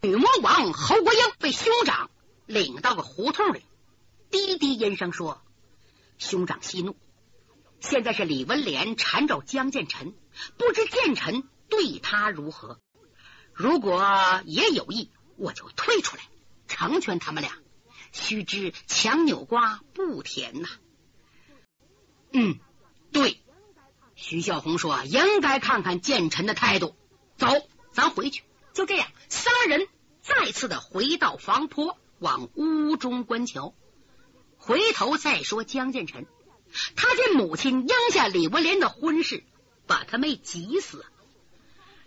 女魔王侯国英被兄长领到个胡同里，低低音声说：“兄长息怒，现在是李文莲缠着江建臣，不知建臣对他如何？如果也有意，我就退出来成全他们俩。须知强扭瓜不甜呐。”嗯，对。徐孝红说：“应该看看建臣的态度。”走，咱回去。就这样，三人再次的回到房坡，往屋中观瞧。回头再说江建臣，他见母亲应下李文莲的婚事，把他妹急死。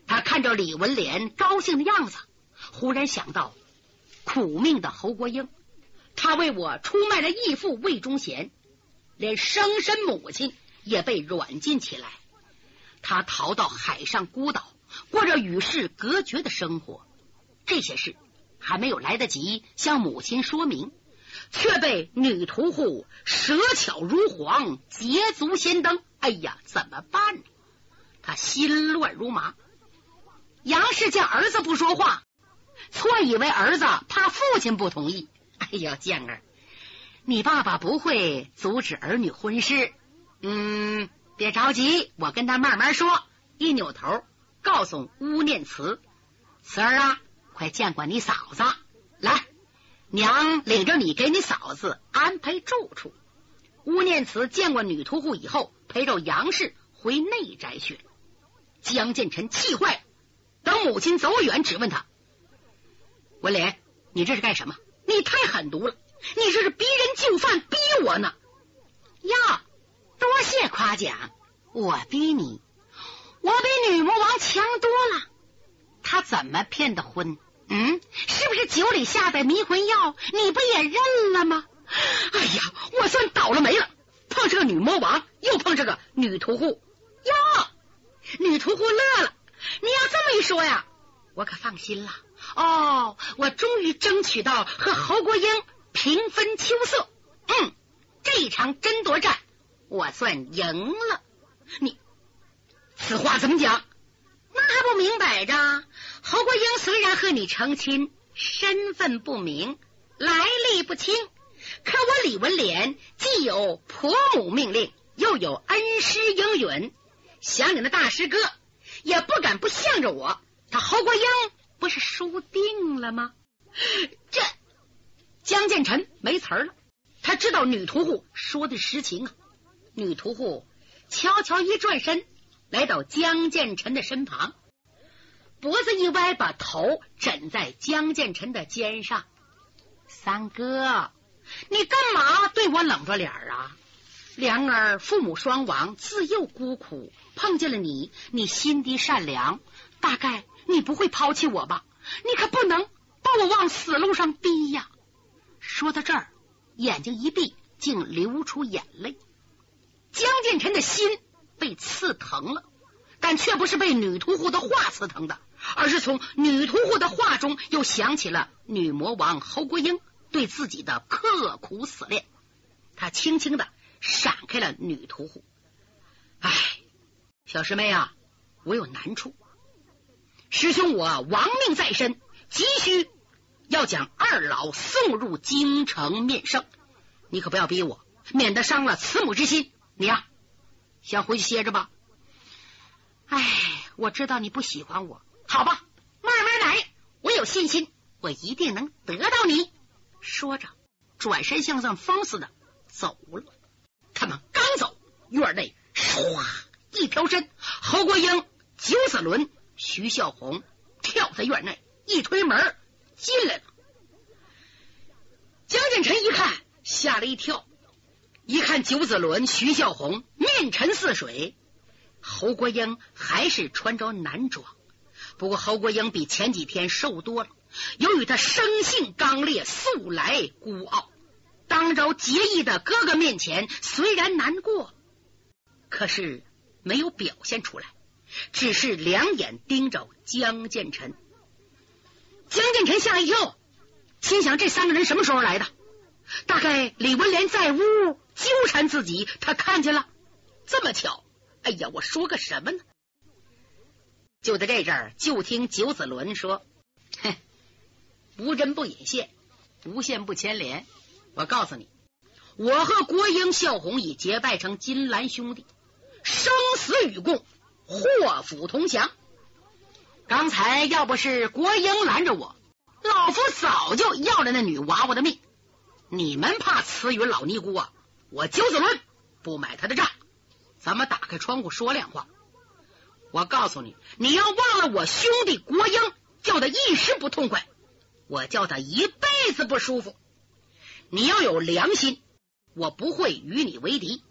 他看着李文莲高兴的样子，忽然想到苦命的侯国英，他为我出卖了义父魏忠贤，连生身母亲。也被软禁起来，他逃到海上孤岛，过着与世隔绝的生活。这些事还没有来得及向母亲说明，却被女屠户舌巧如簧，捷足先登。哎呀，怎么办呢？他心乱如麻。杨氏见儿子不说话，错以为儿子怕父亲不同意。哎呀，健儿，你爸爸不会阻止儿女婚事。嗯，别着急，我跟他慢慢说。一扭头，告诉乌念慈：“慈儿啊，快见过你嫂子。来，娘领着你给你嫂子安排住处。”乌念慈见过女屠户以后，陪着杨氏回内宅去了。江建臣气坏了，等母亲走远，只问他：“文莲，你这是干什么？你太狠毒了！你这是逼人就范，逼我呢！”呀！多谢夸奖，我逼你，我比女魔王强多了。他怎么骗的婚？嗯，是不是酒里下的迷魂药？你不也认了吗？哎呀，我算倒了霉了，碰上个女魔王，又碰上个女屠户。哟，女屠户乐了，你要这么一说呀，我可放心了。哦，我终于争取到和侯国英平分秋色。嗯，这一场争夺战。我算赢了，你此话怎么讲？那还不明摆着？侯国英虽然和你成亲，身份不明，来历不清，可我李文莲既有婆母命令，又有恩师应允，想你那大师哥也不敢不向着我。他侯国英不是输定了吗？这江建臣没词儿了，他知道女屠户说的实情啊。女屠户悄悄一转身，来到江建成的身旁，脖子一歪，把头枕在江建成的肩上。三哥，你干嘛对我冷着脸啊？良儿父母双亡，自幼孤苦，碰见了你，你心地善良，大概你不会抛弃我吧？你可不能把我往死路上逼呀！说到这儿，眼睛一闭，竟流出眼泪。江建臣的心被刺疼了，但却不是被女屠户的话刺疼的，而是从女屠户的话中又想起了女魔王侯国英对自己的刻苦死练。他轻轻的闪开了女屠户。唉，小师妹啊，我有难处。师兄我亡命在身，急需要将二老送入京城面圣，你可不要逼我，免得伤了慈母之心。你呀，先回去歇着吧。哎，我知道你不喜欢我，好吧，慢慢来。我有信心，我一定能得到你。说着，转身像阵风似的走了。他们刚走，院内唰一飘身，侯国英、九子伦、徐孝红跳在院内，一推门进来了。江建成一看，吓了一跳。一看九子伦、徐孝红面沉似水，侯国英还是穿着男装。不过侯国英比前几天瘦多了。由于他生性刚烈，素来孤傲，当着结义的哥哥面前，虽然难过，可是没有表现出来，只是两眼盯着江建成。江建成吓一跳，心想：这三个人什么时候来的？大概李文莲在屋纠缠自己，他看见了。这么巧，哎呀，我说个什么呢？就在这阵儿，就听九子伦说：“ 哼，无针不引线，无线不牵连。我告诉你，我和国英、孝红已结拜成金兰兄弟，生死与共，祸福同享。刚才要不是国英拦着我，老夫早就要了那女娃娃的命。你们怕慈云老尼姑啊？我九子伦不买他的账。咱们打开窗户说亮话。我告诉你，你要忘了我兄弟国英，叫他一时不痛快，我叫他一辈子不舒服。你要有良心，我不会与你为敌。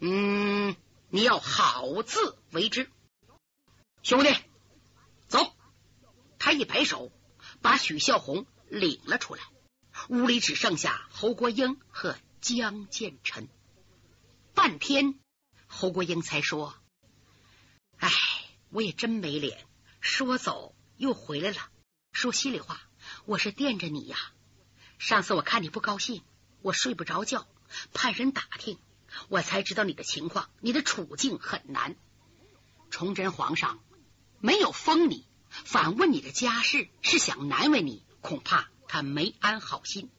嗯，你要好自为之，兄弟，走。他一摆手，把许孝红领了出来。屋里只剩下侯国英和江建成。半天，侯国英才说。哎，我也真没脸，说走又回来了。说心里话，我是惦着你呀。上次我看你不高兴，我睡不着觉，派人打听，我才知道你的情况，你的处境很难。崇祯皇上没有封你，反问你的家事，是想难为你，恐怕他没安好心。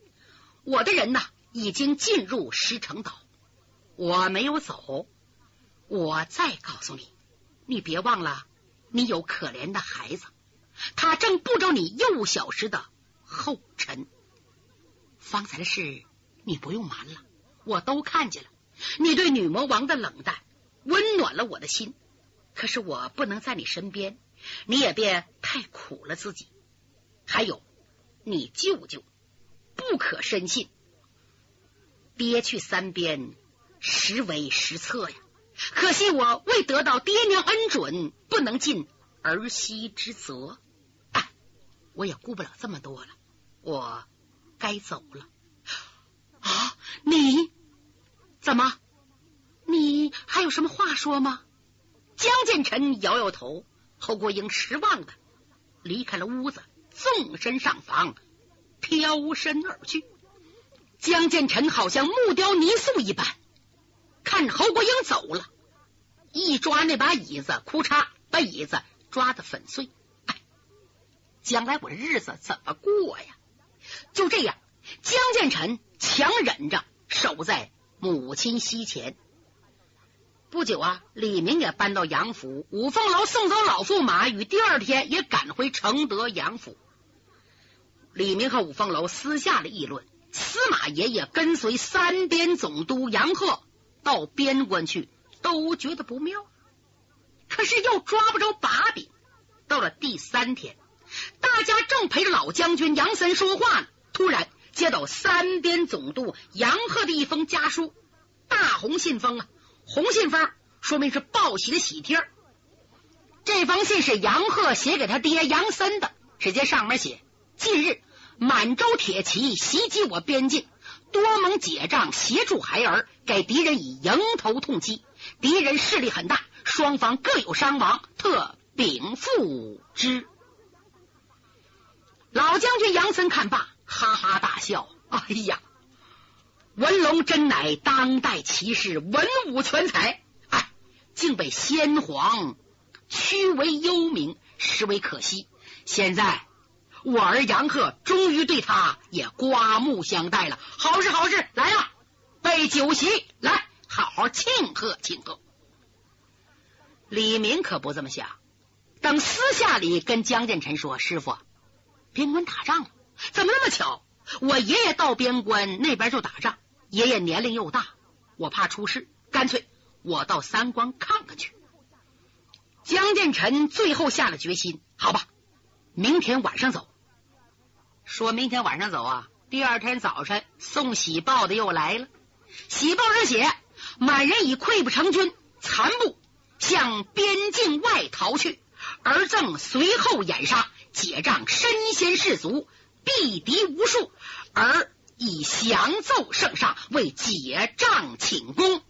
我的人呢，已经进入石城岛，我没有走。我再告诉你。你别忘了，你有可怜的孩子，他正步着你幼小时的后尘。方才的事你不用瞒了，我都看见了。你对女魔王的冷淡，温暖了我的心。可是我不能在你身边，你也别太苦了自己。还有，你舅舅不可深信，爹去三边，实为实策呀。可惜我未得到爹娘恩准，不能尽儿媳之责。哎，我也顾不了这么多了，我该走了。啊，你怎么？你还有什么话说吗？江建成摇摇头，侯国英失望的离开了屋子，纵身上房，飘身而去。江建成好像木雕泥塑一般。看着侯国英走了，一抓那把椅子，哭嚓，把椅子抓的粉碎。哎，将来我日子怎么过呀？就这样，江建成强忍着，守在母亲膝前。不久啊，李明也搬到杨府，五凤楼送走老驸马，与第二天也赶回承德杨府。李明和五凤楼私下的议论，司马爷爷跟随三边总督杨鹤。到边关去都觉得不妙，可是又抓不着把柄。到了第三天，大家正陪着老将军杨森说话呢，突然接到三边总督杨鹤的一封家书，大红信封啊，红信封说明是报喜的喜帖。这封信是杨鹤写给他爹杨森的，只见上面写：近日满洲铁骑袭击我边境。多蒙解帐，协助孩儿，给敌人以迎头痛击，敌人势力很大，双方各有伤亡，特禀赋之。老将军杨森看罢，哈哈大笑：“哎呀，文龙真乃当代奇士，文武全才，哎，竟被先皇屈为幽冥，实为可惜。现在。”我儿杨鹤终于对他也刮目相待了，好事好事，来了，备酒席，来好好庆贺庆贺。李明可不这么想，等私下里跟江建成说：“师傅，边关打仗了，怎么那么巧？我爷爷到边关那边就打仗，爷爷年龄又大，我怕出事，干脆我到三关看看去。”江建成最后下了决心，好吧，明天晚上走。说明天晚上走啊！第二天早晨送喜报的又来了。喜报上写：满人已溃不成军，残部向边境外逃去，而赠随后掩杀，解仗身先士卒，毙敌无数，而以降奏圣上为解仗请功。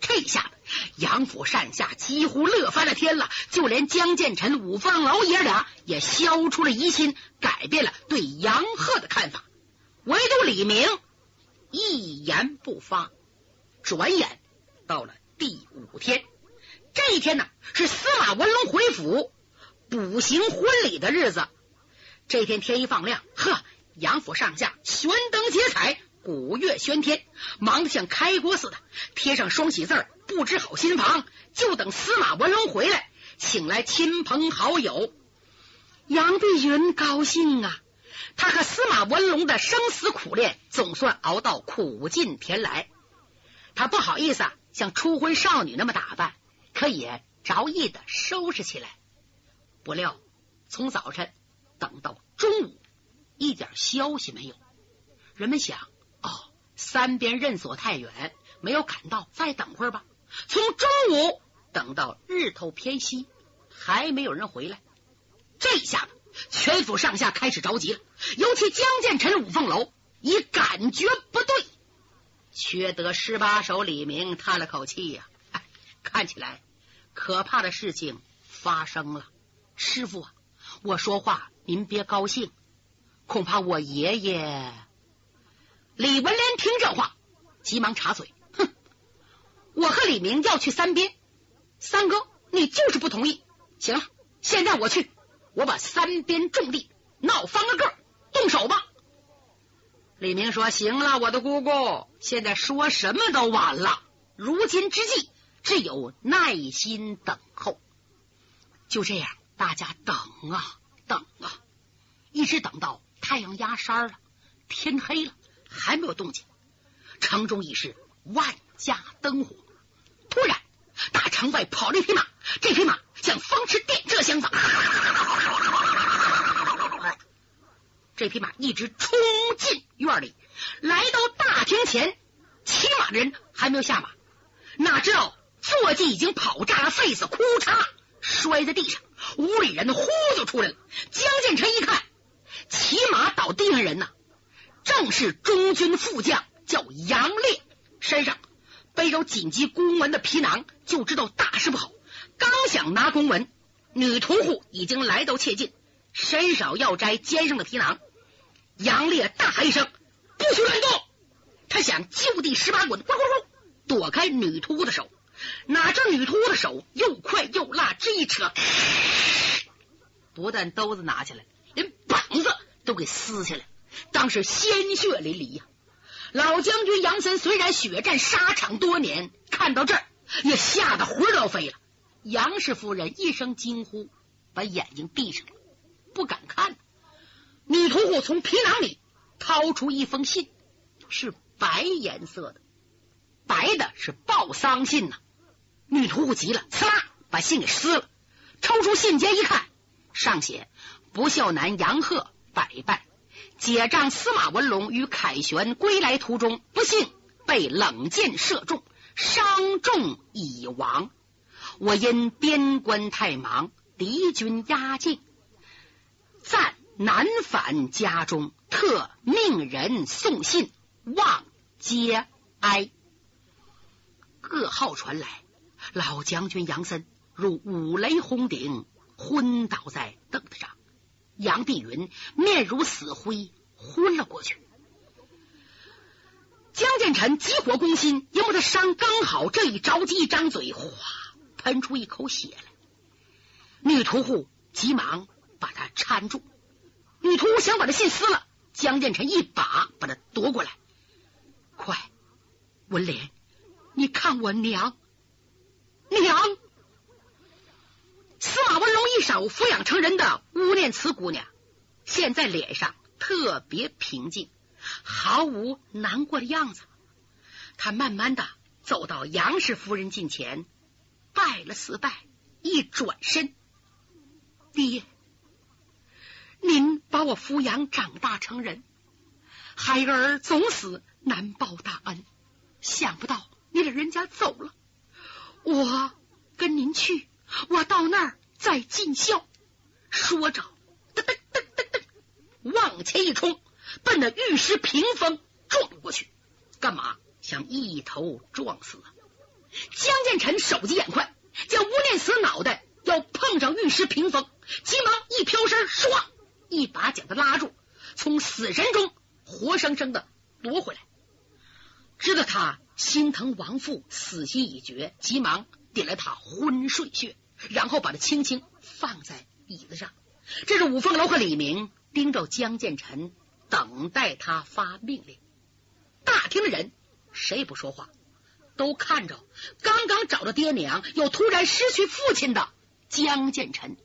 这下子，杨府上下几乎乐翻了天了，就连江建成、五凤楼爷俩也消除了疑心，改变了对杨鹤的看法。唯独李明一言不发。转眼到了第五天，这一天呢是司马文龙回府补行婚礼的日子。这天天一放亮，呵，杨府上下悬灯结彩，鼓乐喧天，忙得像开锅似的，贴上双喜字，布置好新房，就等司马文龙回来，请来亲朋好友。杨碧云高兴啊，他和司马文龙的生死苦恋总算熬到苦尽甜来。他不好意思啊，像初婚少女那么打扮，可也着意的收拾起来。不料从早晨。等到中午，一点消息没有。人们想，三边任所太远，没有赶到，再等会儿吧。从中午等到日头偏西，还没有人回来。这下子，全府上下开始着急了。尤其江建成五凤楼已感觉不对，缺德十八手李明叹了口气呀，看起来可怕的事情发生了。师傅啊，我说话。您别高兴，恐怕我爷爷李文莲听这话，急忙插嘴：“哼，我和李明要去三边，三哥你就是不同意。行了，现在我去，我把三边重地闹翻了个，动手吧。”李明说：“行了，我的姑姑，现在说什么都晚了。如今之计，只有耐心等候。就这样，大家等啊。”等啊，一直等到太阳压山了，天黑了，还没有动静。城中已是万家灯火。突然，大城外跑了一匹马，这匹马像风驰电掣相仿。这匹马一直冲进院里，来到大厅前，骑马的人还没有下马，哪知道坐骑已经跑炸了肺子，哭嚓摔在地上。屋里人呼就出来了。江建成一看，骑马倒地上人呐，正是中军副将，叫杨烈，身上背着紧急公文的皮囊，就知道大事不好。刚想拿公文，女屠户已经来到切近，伸手要摘肩上的皮囊。杨烈大喊一声：“不许乱动！”他想就地十八滚，咕咕咕，躲开女屠户的手。哪知女屠户的手又快又辣，这一扯，不但兜子拿下来，连膀子都给撕下来，当时鲜血淋漓呀！老将军杨森虽然血战沙场多年，看到这儿也吓得魂都飞了。杨氏夫人一声惊呼，把眼睛闭上了，不敢看。女屠户从皮囊里掏出一封信，是白颜色的，白的是报丧信呐。女屠户急了，呲啦把信给撕了，抽出信笺一看，上写：不孝男杨鹤百拜，解丈司马文龙与凯旋归来途中不幸被冷箭射中，伤重已亡。我因边关太忙，敌军压境，暂难返家中，特命人送信望节哀。噩耗传来。老将军杨森如五雷轰顶，昏倒在。杨碧云面如死灰，昏了过去。江建臣急火攻心，因为他伤刚好，这一着急，一张嘴，哗，喷出一口血来。女屠户急忙把他搀住。女屠户想把他信撕了，江建臣一把把他夺过来。快，文莲，你看我娘。娘，一手抚养成人的乌念慈姑娘，现在脸上特别平静，毫无难过的样子。她慢慢的走到杨氏夫人近前，拜了四拜，一转身：“爹，您把我抚养长大成人，孩儿总死难报大恩，想不到你老人家走了。”我跟您去，我到那儿在尽孝。说着，噔噔噔噔噔，往前一冲，奔那玉石屏风撞过去。干嘛？想一头撞死？江建成手疾眼快，见吴念慈脑袋要碰上玉石屏风，急忙一飘身，唰，一把将他拉住，从死神中活生生的夺回来。知道他。心疼亡父，死心已决，急忙点了他昏睡穴，然后把他轻轻放在椅子上。这是五凤楼和李明盯着江建成，等待他发命令。大厅的人谁也不说话，都看着刚刚找到爹娘，又突然失去父亲的江建成。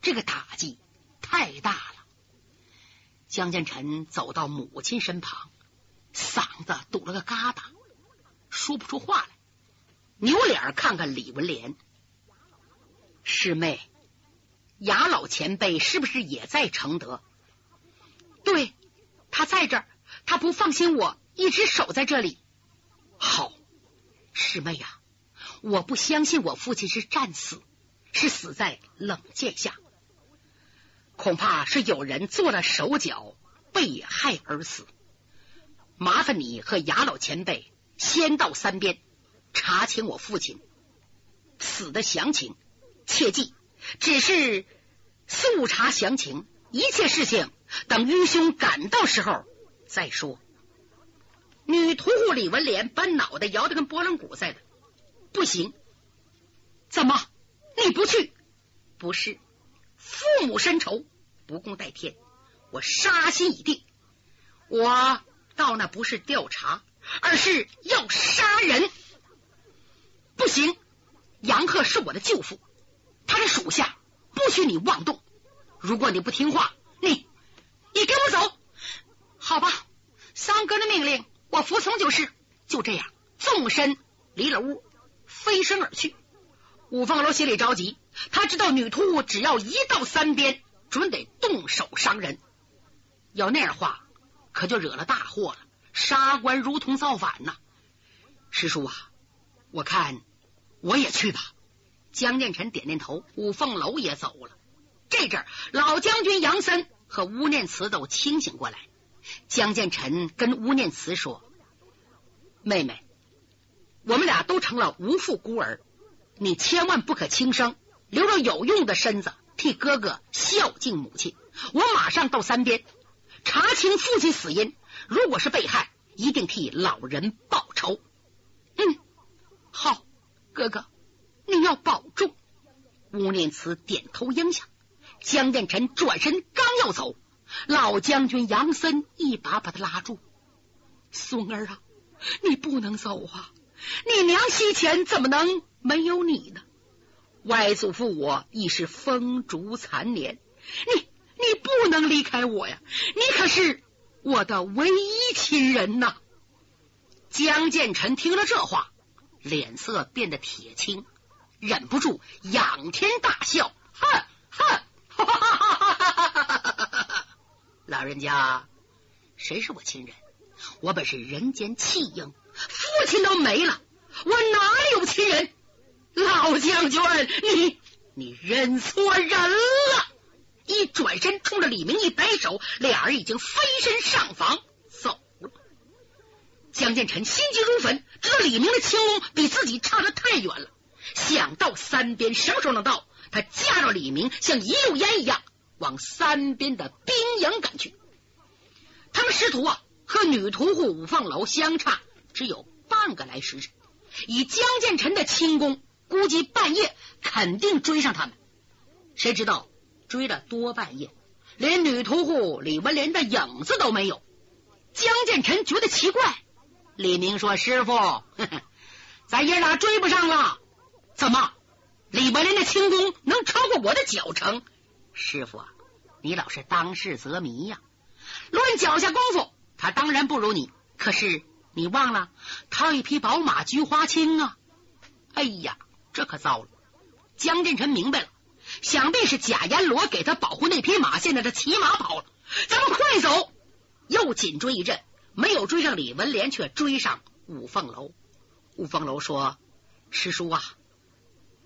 这个打击太大了。江建成走到母亲身旁，嗓子堵了个疙瘩，说不出话来。扭脸看看李文莲，师妹，雅老前辈是不是也在承德？对，他在这儿，他不放心我，一直守在这里。好，师妹呀，我不相信我父亲是战死，是死在冷箭下，恐怕是有人做了手脚，被害而死。麻烦你和雅老前辈先到三边。查清我父亲死的详情，切记只是速查详情，一切事情等愚兄赶到时候再说。女屠户李文莲把脑袋摇得跟拨浪鼓似的，不行，怎么你不去？不是父母深仇，不共戴天，我杀心已定。我到那不是调查，而是要杀人。不行，杨鹤是我的舅父，他的属下不许你妄动。如果你不听话，你你给我走，好吧？三哥的命令，我服从就是。就这样，纵身离了屋，飞身而去。五凤楼心里着急，他知道女屠户只要一到三边，准得动手伤人。要那样的话，可就惹了大祸了。杀官如同造反呐！师叔啊！我看我也去吧。江建臣点点头，五凤楼也走了。这阵老将军杨森和吴念慈都清醒过来。江建臣跟吴念慈说：“妹妹，我们俩都成了无父孤儿，你千万不可轻生，留着有用的身子替哥哥孝敬母亲。我马上到三边查清父亲死因，如果是被害，一定替老人报仇。”嗯。好，哥哥，你要保重。吴念慈点头应下。江建成转身刚要走，老将军杨森一把把他拉住：“孙儿啊，你不能走啊！你娘西前怎么能没有你呢？外祖父我已是风烛残年，你你不能离开我呀！你可是我的唯一亲人呐！”江建成听了这话。脸色变得铁青，忍不住仰天大笑，哼哼，老人家，谁是我亲人？我本是人间弃婴，父亲都没了，我哪里有亲人？老将军，你你认错人了！一转身冲着李明一摆手，俩人已经飞身上房走了。江建成心急如焚，知道李明的轻功比自己差的太远了。想到三边什么时候能到，他架着李明像一溜烟一样往三边的兵营赶去。他们师徒啊，和女屠户五凤楼相差只有半个来时辰。以江建成的轻功，估计半夜肯定追上他们。谁知道追了多半夜，连女屠户李文莲的影子都没有。江建成觉得奇怪。李明说：“师傅，咱爷俩追不上了。怎么？李文莲的轻功能超过我的脚程？师傅，啊你老是当世则迷呀。论脚下功夫，他当然不如你。可是你忘了，他有一匹宝马菊花青啊！哎呀，这可糟了！江建成明白了，想必是贾阎罗给他保护那匹马，现在他骑马跑了。咱们快走！又紧追一阵。”没有追上李文莲，却追上五凤楼。五凤楼说：“师叔啊，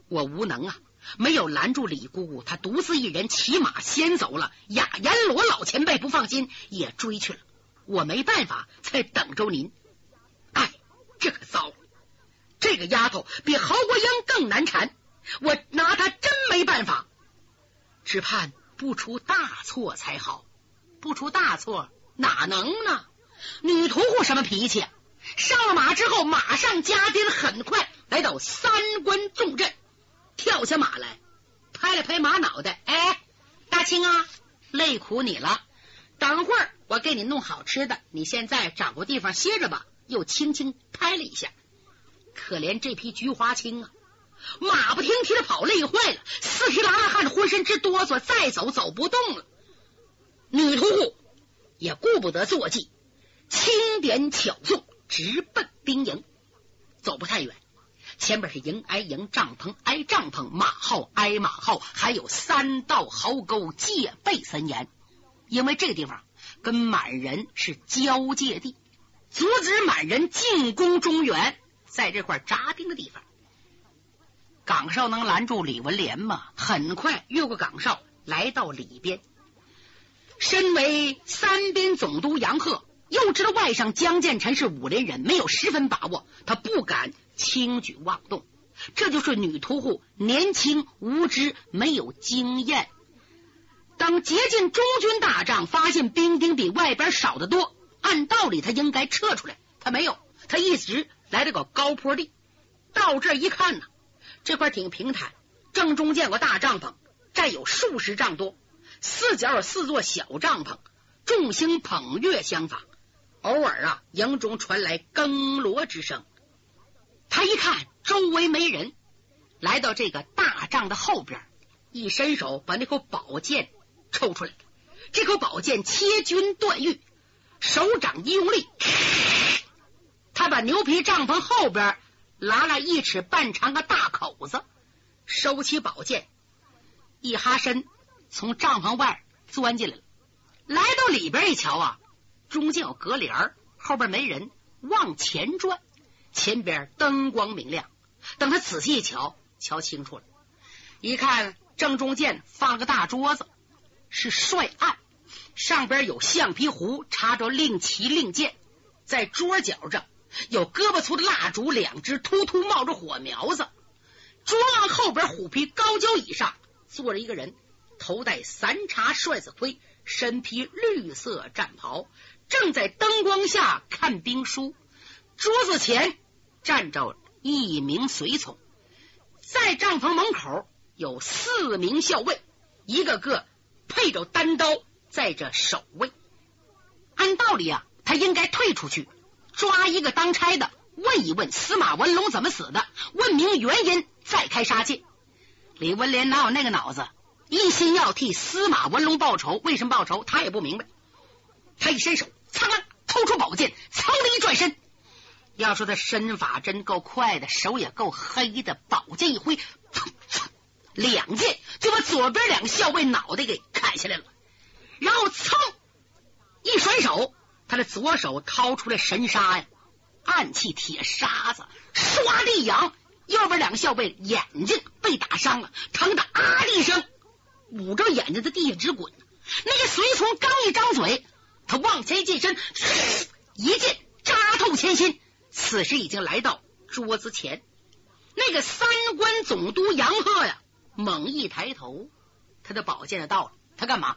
我无能啊，没有拦住李姑姑，她独自一人骑马先走了。雅阎罗老前辈不放心，也追去了。我没办法，才等着您。哎，这可糟了！这个丫头比侯国英更难缠，我拿她真没办法。只盼不出大错才好。不出大错，哪能呢？”女屠户什么脾气？上了马之后，马上加鞭，很快来到三关重阵，跳下马来，拍了拍马脑袋，哎，大青啊，累苦你了，等会儿我给你弄好吃的，你现在找个地方歇着吧。又轻轻拍了一下，可怜这匹菊花青啊，马不停蹄的跑，累坏了，四匹拉拉汗浑身直哆嗦，再走走不动了。女屠户也顾不得坐骑，轻点巧纵，直奔兵营。走不太远，前边是营挨营，帐篷挨帐篷，马号挨马号，还有三道壕沟，戒备森严。因为这个地方跟满人是交界地。阻止满人进攻中原，在这块扎兵的地方，岗哨能拦住李文莲吗？很快越过岗哨，来到里边。身为三边总督杨鹤，又知道外甥江建成是武林人，没有十分把握，他不敢轻举妄动。这就是女屠户年轻无知，没有经验。当接近中军大帐，发现兵丁比外边少得多。按道理他应该撤出来，他没有，他一直来到个高坡地。到这一看呢，这块挺平坦，正中间有个大帐篷，占有数十丈多，四角有四座小帐篷，众星捧月相仿。偶尔啊，营中传来更锣之声。他一看周围没人，来到这个大帐的后边，一伸手把那口宝剑抽出来。这口宝剑切军断玉。手掌一用力，他把牛皮帐篷后边拉了一尺半长个大口子，收起宝剑，一哈身从帐篷外钻进来了。来到里边一瞧啊，中间有隔帘，后边没人，往前转，前边灯光明亮。等他仔细一瞧，瞧清楚了，一看正中间放个大桌子，是帅案。上边有橡皮壶，插着令旗令箭，在桌角上有胳膊粗的蜡烛，两只突突冒着火苗子。桌案后边虎皮高脚椅上坐着一个人，头戴三叉帅子盔，身披绿色战袍，正在灯光下看兵书。桌子前站着一名随从，在帐篷门口有四名校尉，一个个配着单刀。在这守卫，按道理啊，他应该退出去抓一个当差的，问一问司马文龙怎么死的，问明原因，再开杀戒。李文莲哪有那个脑子？一心要替司马文龙报仇，为什么报仇？他也不明白。他一伸手，苍啷抽出宝剑，噌的一转身。要说他身法真够快的，手也够黑的，宝剑一挥，两剑就把左边两个校尉脑袋给砍下来了。然后噌一甩手，他的左手掏出来神沙呀，暗器铁沙子，唰的一扬，右边两个校尉眼睛被打伤了，疼的啊的一声，捂着眼睛在地下直滚。那个随从刚一张嘴，他往前一近身，一剑扎透前心。此时已经来到桌子前，那个三关总督杨鹤呀，猛一抬头，他的宝剑就到了。他干嘛？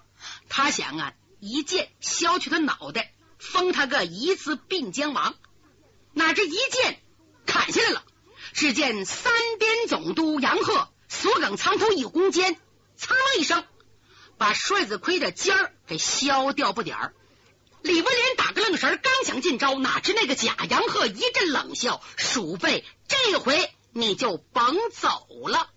他想啊，一剑削去他脑袋，封他个一字并江王。哪知一剑砍下来了，只见三边总督杨鹤锁梗藏头一弓箭，噌一声把帅子盔的尖儿给削掉不点儿。李文莲打个愣神，刚想进招，哪知那个假杨鹤一阵冷笑：“鼠辈，这回你就甭走了。”